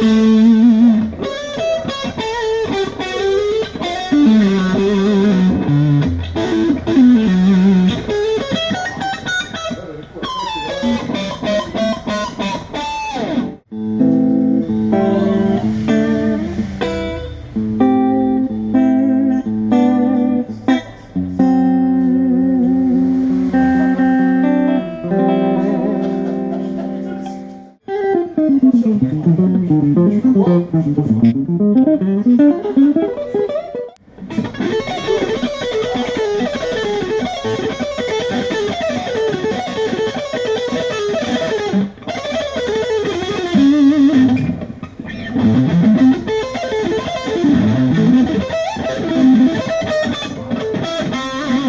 Música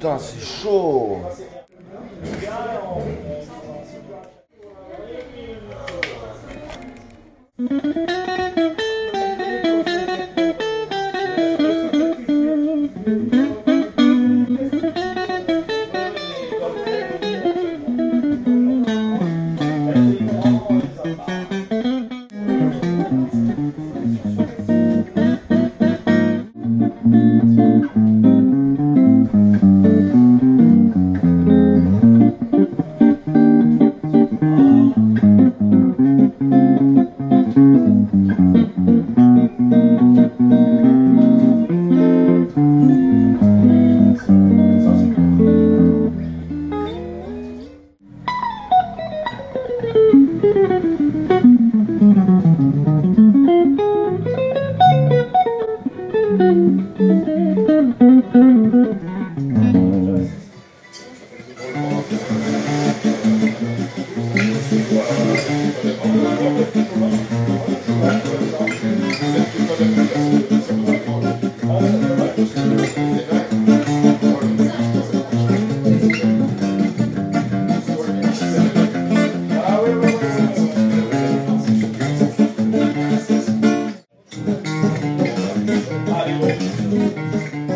Putain, c'est chaud. うん。